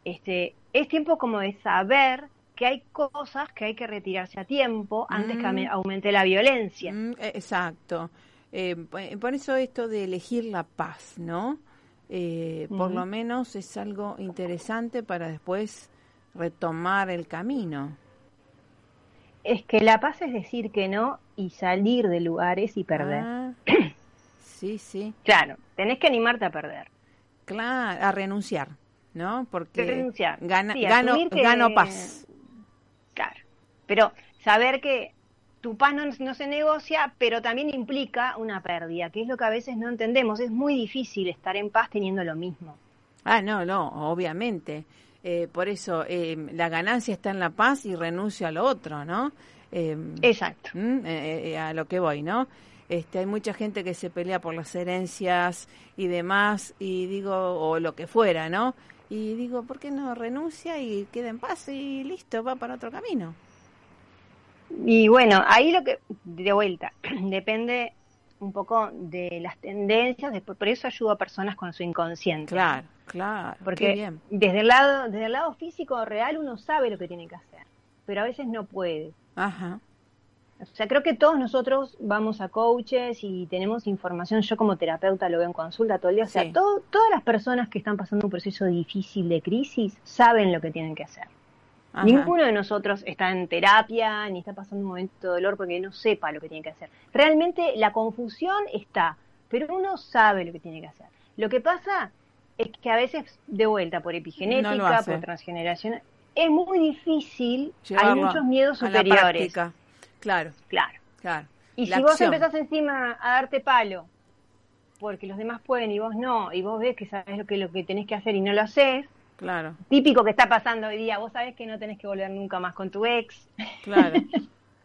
este, es tiempo como de saber que hay cosas que hay que retirarse a tiempo antes que mm. aumente la violencia. Mm, e, exacto. Eh, por eso esto de elegir la paz, ¿no? Eh, por lo menos es algo interesante para después retomar el camino. Es que la paz es decir que no y salir de lugares y perder. Ah, sí, sí. Claro, tenés que animarte a perder. Claro, a renunciar, ¿no? Porque renunciar. Gana, gano, gano paz. Claro, pero saber que tu paz no, no, se negocia, pero también implica una pérdida, que es lo que a veces no entendemos. Es muy difícil estar en paz teniendo lo mismo. Ah, no, no, obviamente. Eh, por eso eh, la ganancia está en la paz y renuncia a lo otro, ¿no? Eh, Exacto. a lo que voy, ¿no? Este, hay mucha gente que se pelea por las herencias y demás, y digo, o lo que fuera, ¿no? Y digo, ¿por qué no renuncia y queda en paz y listo, va para otro camino? Y bueno, ahí lo que, de vuelta, depende un poco de las tendencias, por eso ayudo a personas con su inconsciente. Claro, claro. Porque desde el lado desde el lado físico real uno sabe lo que tiene que hacer, pero a veces no puede. Ajá. O sea, creo que todos nosotros vamos a coaches y tenemos información. Yo como terapeuta lo veo en consulta todo el día. O sea, todas las personas que están pasando un proceso difícil de crisis saben lo que tienen que hacer. Ninguno de nosotros está en terapia ni está pasando un momento de dolor porque no sepa lo que tiene que hacer. Realmente la confusión está, pero uno sabe lo que tiene que hacer. Lo que pasa es que a veces, de vuelta, por epigenética, por transgeneración, es muy difícil, hay muchos miedos superiores. claro. Claro. claro. Y si vos empezás encima a darte palo, porque los demás pueden y vos no, y vos ves que sabes lo que, lo que tenés que hacer y no lo haces, Claro. Típico que está pasando hoy día. Vos sabés que no tenés que volver nunca más con tu ex. Claro.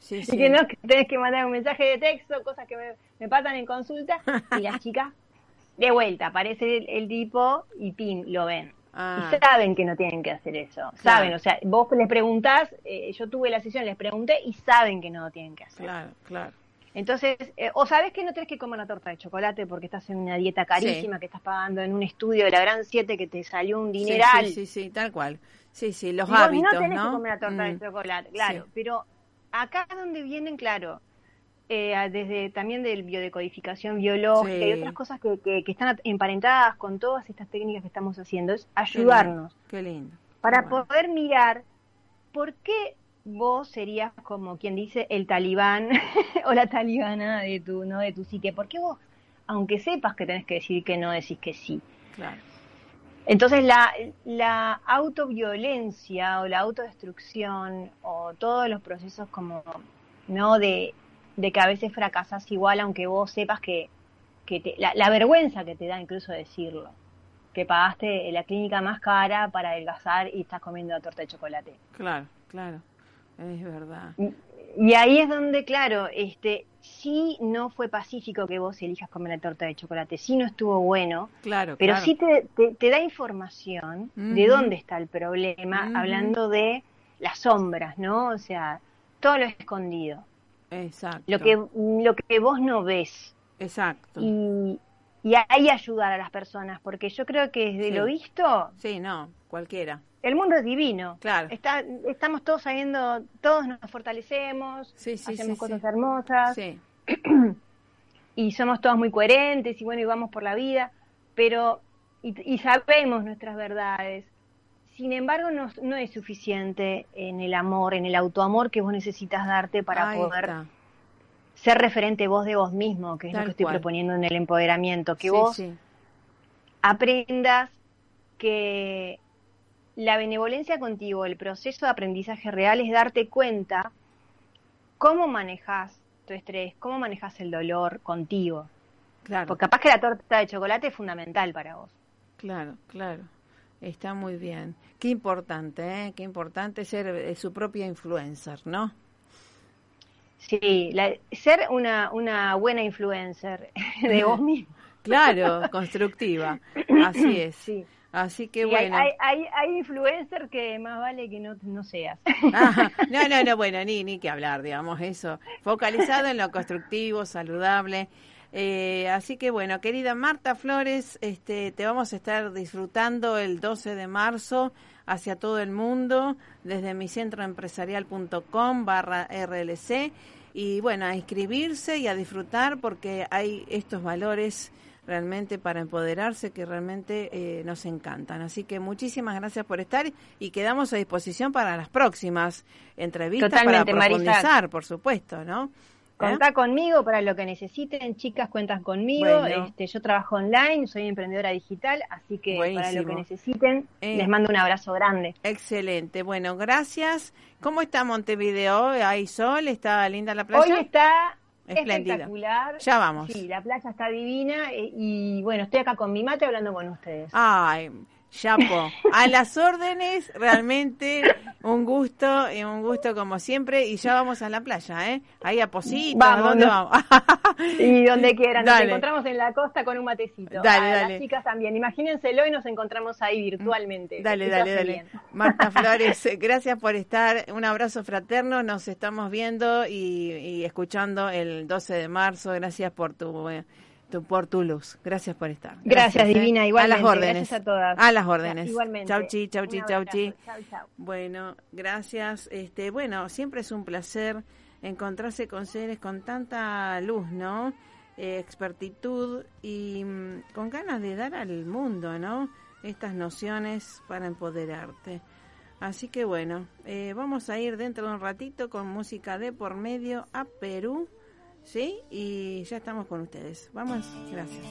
Sí, sí. Y que no que tenés que mandar un mensaje de texto, cosas que me, pasan en consulta. Y las chicas, de vuelta, aparece el, tipo y pim, lo ven. Ah. Y saben que no tienen que hacer eso. Saben, o sea, vos les preguntás, eh, yo tuve la sesión, les pregunté y saben que no lo tienen que hacer. Claro, claro. Entonces, eh, o sabes que no tenés que comer una torta de chocolate porque estás en una dieta carísima, que estás pagando en un estudio de la Gran 7 que te salió un dineral. Sí, sí, sí, tal cual. Sí, sí, los hábitos, no tenés que comer una torta de mm. chocolate, claro. Pero acá donde vienen, claro, eh, desde también del biodecodificación biológica y otras cosas que, que, están emparentadas con todas estas técnicas que estamos haciendo, es ayudarnos. Qué lindo. Para poder mirar por qué vos serías como quien dice el talibán o la talibana de tu, no de tu psique. ¿Por qué vos, aunque sepas que tenés que decir que no, decís que sí? Claro. Entonces la, la autoviolencia o la autodestrucción o todos los procesos como, ¿no? De, de que a veces fracasas igual aunque vos sepas que, que te, la, la vergüenza que te da incluso decirlo, que pagaste la clínica más cara para adelgazar y estás comiendo la torta de chocolate. Claro, claro, es verdad. Y ahí es donde, claro, este, sí no fue pacífico que vos elijas comer la torta de chocolate, sí no estuvo bueno, Claro, pero claro. sí te, te- te da información de dónde está el problema, hablando de las sombras, ¿no? O sea, todo lo escondido, Exacto. lo que, lo que vos no ves. Exacto. Y, y ahí ayudar a las personas, porque yo creo que desde Sí. lo visto, Sí, no, cualquiera. el mundo es divino. Claro. Está, estamos todos sabiendo, todos nos fortalecemos, Sí, sí, hacemos cosas hermosas Sí, y somos todos muy coherentes y bueno, y vamos por la vida, pero y, y sabemos nuestras verdades. Sin embargo, no, no es suficiente en el amor, en el autoamor que vos necesitas darte para ahí poder está. ser referente vos de vos mismo, que es Tal lo que estoy cual. proponiendo en el empoderamiento, que Sí, vos sí. aprendas que la benevolencia contigo, el proceso de aprendizaje real es darte cuenta cómo manejas tu estrés, cómo manejas el dolor contigo. Claro, Porque capaz que la torta de chocolate es fundamental para vos. claro, claro. Está muy bien. Qué importante, ¿eh? Qué importante ser eh, su propia influencer, ¿no? Sí, la- ser una, una buena influencer de vos mismo. Claro, constructiva. Así es. Sí. Así que bueno. hay, hay, hay influencer que más vale que no, no seas. Ah, no, no, no, bueno, ni, ni que hablar, digamos, eso. Focalizado en lo constructivo, saludable. Eh, así que bueno, querida Marta Flores, este, te vamos a estar disfrutando el 12 de marzo hacia todo el mundo desde mi centroempresarial.com barra RLC y bueno, a inscribirse y a disfrutar porque hay estos valores realmente para empoderarse que realmente eh, nos encantan. Así que muchísimas gracias por estar y quedamos a disposición para las próximas entrevistas Totalmente, para Marisa. profundizar, por supuesto, ¿no? ¿Eh? Contá conmigo para lo que necesiten, chicas, cuentan conmigo. Bueno. Este, yo trabajo online, soy emprendedora digital, así que para lo que necesiten, Eh. les mando un abrazo grande. Excelente. Bueno, gracias. ¿Cómo está Montevideo? ¿Hay sol? ¿Está linda la playa? Hoy está Espléndida. espectacular. Ya vamos. Sí, la playa está divina eh, y bueno, estoy acá con mi mate hablando con ustedes. Ay, Chapo, a las órdenes, realmente un gusto, y un gusto como siempre, y ya vamos a la playa, ¿eh? Ahí a Posito, ¿a Vamos, dónde no. vamos? Y donde quieran, nos encontramos en la costa con un matecito. Dale, a dale. las chicas también, imagínenselo y nos encontramos ahí virtualmente. Dale, dale, dale. bien. Marta Flores, gracias por estar. Un abrazo fraterno. Nos estamos viendo y, y escuchando el 12 de marzo. Gracias por tu, eh, por tu luz. Gracias por estar. Gracias, ¿eh? Divina, igualmente. A las órdenes. Gracias a todas. A las órdenes. Igualmente. Chau, chi, chau, chi, chau, chi. Chau, chau. Bueno, gracias. Este, bueno, siempre es un placer encontrarse con seres con tanta luz, ¿no? Eh, expertitud y mm, con ganas de dar al mundo, ¿no? Estas nociones para empoderarte. Así que bueno, eh, vamos a ir dentro de un ratito con música de por medio a Perú, ¿sí? Y ya estamos con ustedes. Vamos, gracias.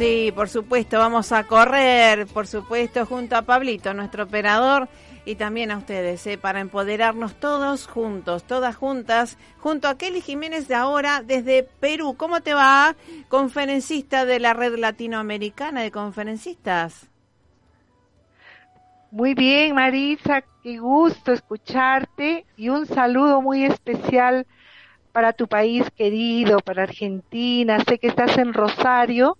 Sí, por supuesto, vamos a correr, por supuesto, junto a Pablito, nuestro operador, y también a ustedes, ¿eh? para empoderarnos todos juntos, todas juntas, junto a Kelly Jiménez de ahora desde Perú. ¿Cómo te va, conferencista de la Red Latinoamericana de Conferencistas? Muy bien, Marisa, qué gusto escucharte y un saludo muy especial para tu país querido, para Argentina. Sé que estás en Rosario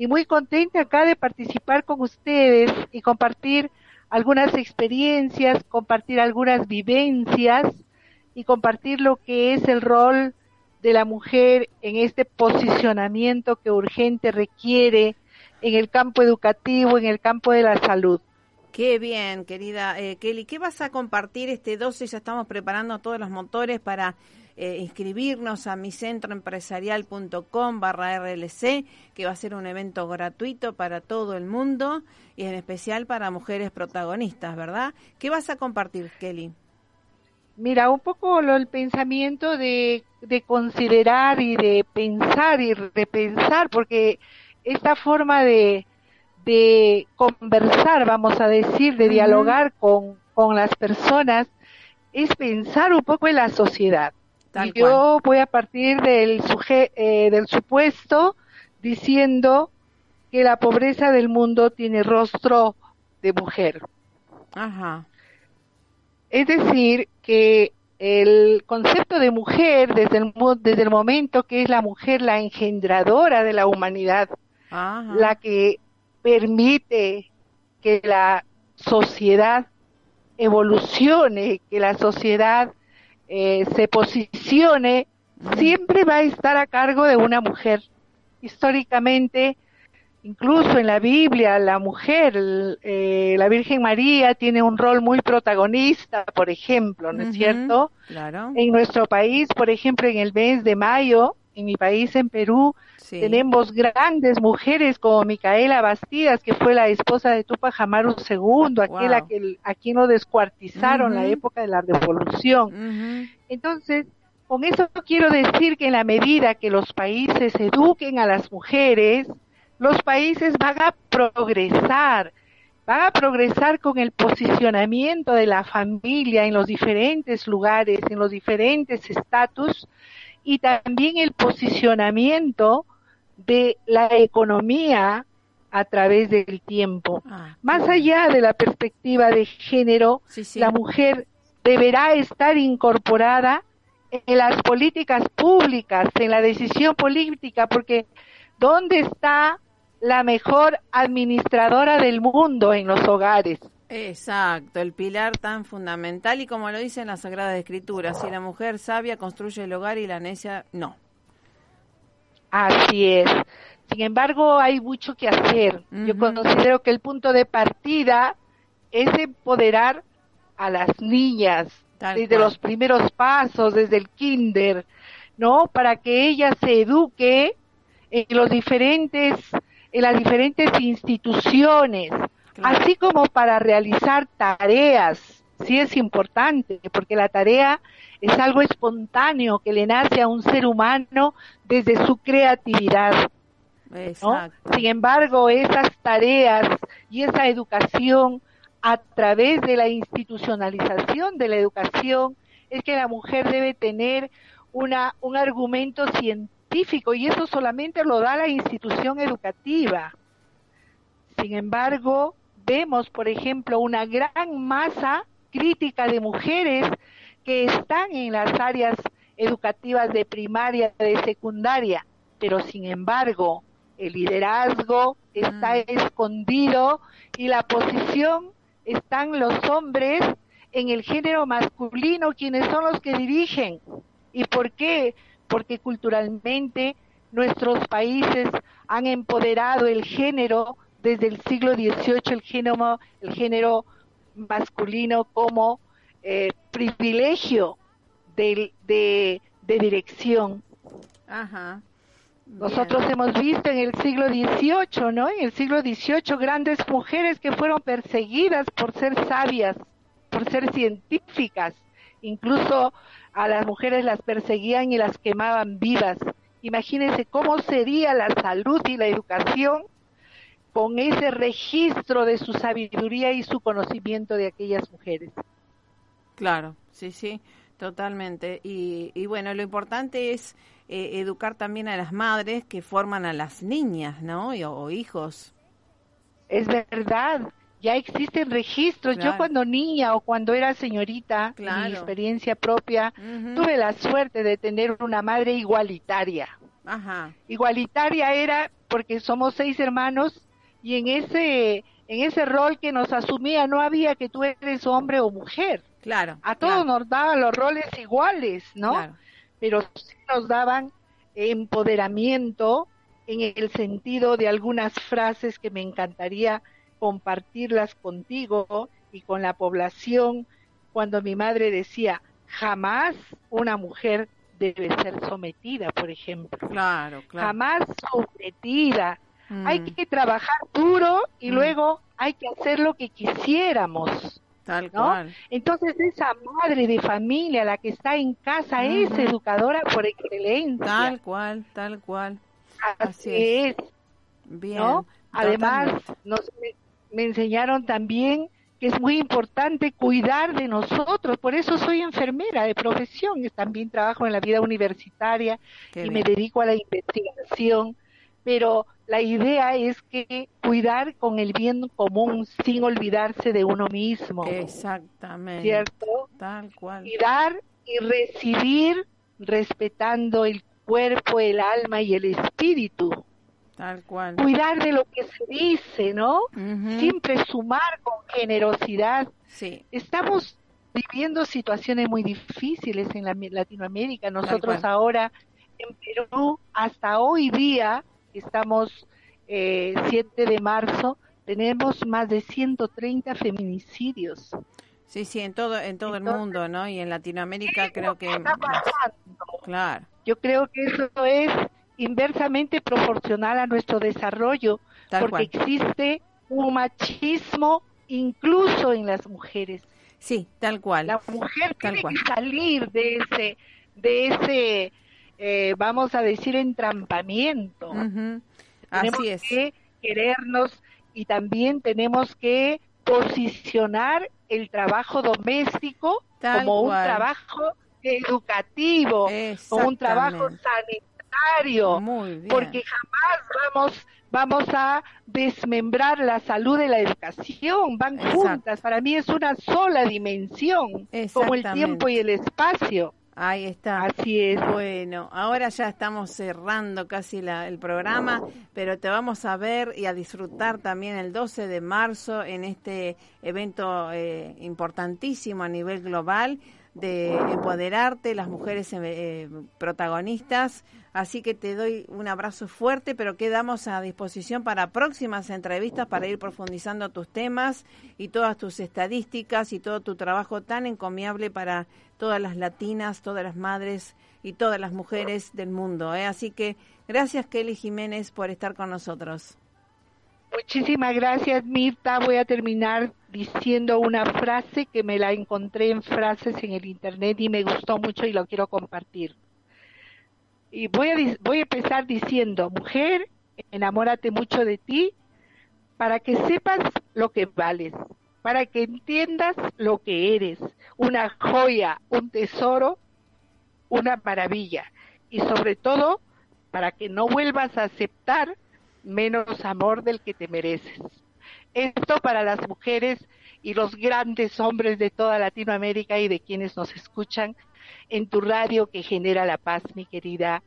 y muy contenta acá de participar con ustedes y compartir algunas experiencias, compartir algunas vivencias y compartir lo que es el rol de la mujer en este posicionamiento que urgente requiere en el campo educativo, en el campo de la salud. Qué bien, querida eh, Kelly. ¿Qué vas a compartir este 12? Ya estamos preparando todos los motores para eh, inscribirnos a micentroempresarial.com barra RLC, que va a ser un evento gratuito para todo el mundo y en especial para mujeres protagonistas, ¿verdad? ¿Qué vas a compartir, Kelly? Mira, un poco lo, el pensamiento de, de considerar y de pensar y repensar, porque esta forma de, de conversar, vamos a decir, de dialogar con, con las personas, es pensar un poco en la sociedad. Y yo voy a partir del, eh, del supuesto diciendo que la pobreza del mundo tiene rostro de mujer. Ajá. Es decir, que el concepto de mujer, desde el, desde el momento que es la mujer la engendradora de la humanidad, la que permite que la sociedad evolucione, que la sociedad eh, se posicione, siempre va a estar a cargo de una mujer. Históricamente, incluso en la Biblia, la mujer, eh, la Virgen María tiene un rol muy protagonista, por ejemplo, ¿no es cierto? Claro. En nuestro país, por ejemplo, en el mes de mayo, en mi país, en Perú, tenemos grandes mujeres como Micaela Bastidas, que fue la esposa de Tupac Amaru II, aquella que a quien lo descuartizaron en la época de la revolución. Entonces, con eso quiero decir que en la medida que los países eduquen a las mujeres, los países van a progresar, van a progresar con el posicionamiento de la familia en los diferentes lugares, en los diferentes estatus, y también el posicionamiento de la economía a través del tiempo. Ah, Más allá de la perspectiva de género, la mujer deberá estar incorporada en las políticas públicas, en la decisión política, porque ¿dónde está la mejor administradora del mundo en los hogares? Exacto, el pilar tan fundamental y como lo dice en la Sagrada Escritura, si la mujer sabia construye el hogar y la necia no. Así es. Sin embargo, hay mucho que hacer. Yo considero que el punto de partida es empoderar a las niñas desde los primeros pasos, desde el kinder, ¿no? Para que ella se eduque en los diferentes, en las diferentes instituciones, así como para realizar tareas. Sí es importante, porque la tarea es algo espontáneo que le nace a un ser humano desde su creatividad. Sin embargo, esas tareas y esa educación a través de la institucionalización de la educación es que la mujer debe tener una, un argumento científico y eso solamente lo da la institución educativa. Sin embargo, vemos, por ejemplo, una gran masa crítica de mujeres que están en las áreas educativas de primaria, de secundaria, pero sin embargo el liderazgo está mm. escondido y la posición están los hombres en el género masculino, quienes son los que dirigen. ¿Y por qué? Porque culturalmente nuestros países han empoderado el género desde el siglo XVIII, el género, el género masculino como eh, privilegio de, de, dirección. Ajá. Nosotros hemos visto en el siglo XVIII, ¿no? En el siglo XVIII grandes mujeres que fueron perseguidas por ser sabias, por ser científicas. Incluso a las mujeres las perseguían y las quemaban vivas. Imagínense cómo sería la salud y la educación con ese registro de su sabiduría y su conocimiento de aquellas mujeres. Claro, sí, sí, totalmente. Y, y bueno, lo importante es eh, educar también a las madres que forman a las niñas, ¿no? o, hijos. Es verdad, ya existen registros. Yo cuando niña o cuando era señorita, en mi experiencia propia, tuve la suerte de tener una madre igualitaria. Ajá. Igualitaria era porque somos seis hermanos y en ese en ese rol que nos asumía, no había que tú eres hombre o mujer. Claro. A todos nos daban los roles iguales, ¿no? Pero sí nos daban empoderamiento en el sentido de algunas frases que me encantaría compartirlas contigo y con la población cuando mi madre decía, jamás una mujer debe ser sometida, por ejemplo. Claro, claro. Jamás sometida. Hay mm. que trabajar duro y mm. luego hay que hacer lo que quisiéramos. Tal cual. Entonces esa madre de familia, la que está en casa, es educadora por excelencia. Tal cual, tal cual. Así, es. Bien. Además, nos, me enseñaron también que es muy importante cuidar de nosotros. Por eso soy enfermera de profesión, también trabajo en la vida universitaria y me dedico a la investigación. Pero la idea es que cuidar con el bien común sin olvidarse de uno mismo. Exactamente. ¿Cierto? Tal cual. Cuidar y recibir respetando el cuerpo, el alma y el espíritu. Tal cual. Cuidar de lo que se dice, ¿no? Siempre sumar con generosidad. Sí. Estamos viviendo situaciones muy difíciles en la, Latinoamérica. Nosotros ahora en Perú, hasta hoy día, estamos eh, 7 de marzo, tenemos más de 130 feminicidios. Sí, sí, en todo en todo el mundo, ¿no? Y en Latinoamérica creo que claro. Yo creo que eso es inversamente proporcional a nuestro desarrollo, porque existe un machismo incluso en las mujeres. Sí, tal cual. La mujer tiene que salir de ese, de ese, eh, vamos a decir, entrampamiento. Así es. que querernos y también tenemos que posicionar el trabajo doméstico como un trabajo educativo, como un trabajo sanitario porque jamás vamos vamos a desmembrar la salud de la educación, van juntas, para mí es una sola dimensión, como el tiempo y el espacio. Ahí está. Así es. Bueno, ahora ya estamos cerrando casi el programa, pero te vamos a ver y a disfrutar también el 12 de marzo en este evento eh, importantísimo a nivel global de empoderarte, las mujeres eh, protagonistas. Así que te doy un abrazo fuerte, pero quedamos a disposición para próximas entrevistas para ir profundizando tus temas y todas tus estadísticas y todo tu trabajo tan encomiable para todas las latinas, todas las madres y todas las mujeres del mundo. ¿eh? Así que gracias Kelly Jiménez por estar con nosotros. Muchísimas gracias, Mirta. Voy a terminar diciendo una frase que me la encontré en frases en el internet y me gustó mucho y lo quiero compartir. Y voy a, voy a empezar diciendo, mujer, enamórate mucho de ti para que sepas lo que vales, para que entiendas lo que eres, una joya, un tesoro, una maravilla. Y sobre todo, para que no vuelvas a aceptar menos amor del que te mereces. Esto para las mujeres y los grandes hombres de toda Latinoamérica y de quienes nos escuchan en tu radio que genera la paz, mi querida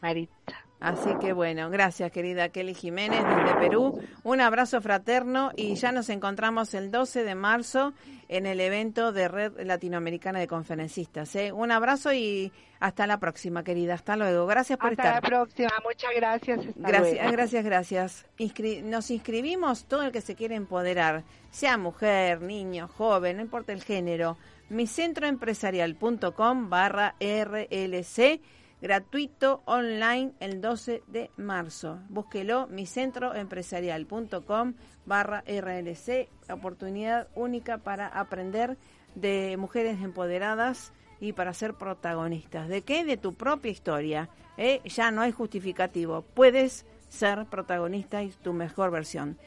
Maritza. Así que bueno, gracias querida Kelly Jiménez desde Perú. Un abrazo fraterno y ya nos encontramos el 12 de marzo en el evento de Red Latinoamericana de Conferencistas. ¿eh? Un abrazo y hasta la próxima, querida. Hasta luego. Gracias por estar. Hasta la próxima. Muchas gracias. gracias, gracias, gracias. nos inscribimos todo el que se quiere empoderar, sea mujer, niño, joven, no importa el género. micentroempresarial.com barra RLC gratuito online el 12 de marzo. Búsquelo, micentroempresarial.com barra RLC, oportunidad única para aprender de mujeres empoderadas y para ser protagonistas. ¿De qué? De tu propia historia. ¿eh? Ya no hay justificativo. Puedes ser protagonista y tu mejor versión.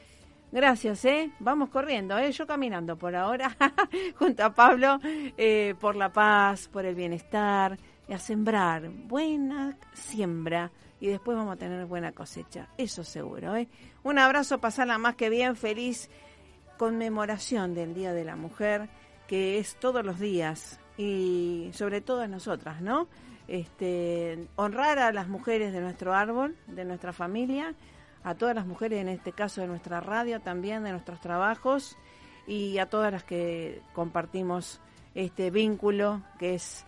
Gracias, ¿eh? Vamos corriendo, ¿eh? Yo caminando por ahora, junto a Pablo, eh, por la paz, por el bienestar, a sembrar buena siembra y después vamos a tener buena cosecha, eso seguro. ¿eh? Un abrazo, pasarla más que bien, feliz conmemoración del Día de la Mujer, que es todos los días y sobre todo a nosotras, ¿no? Este, honrar a las mujeres de nuestro árbol, de nuestra familia, a todas las mujeres, en este caso de nuestra radio, también de nuestros trabajos y a todas las que compartimos este vínculo que es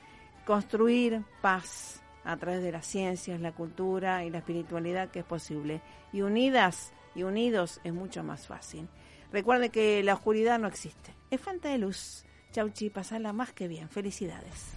construir paz a través de las ciencias, la cultura y la espiritualidad que es posible. Y unidas y unidos es mucho más fácil. Recuerde que la oscuridad no existe, es falta de luz. Chauchi, pasala más que bien. Felicidades.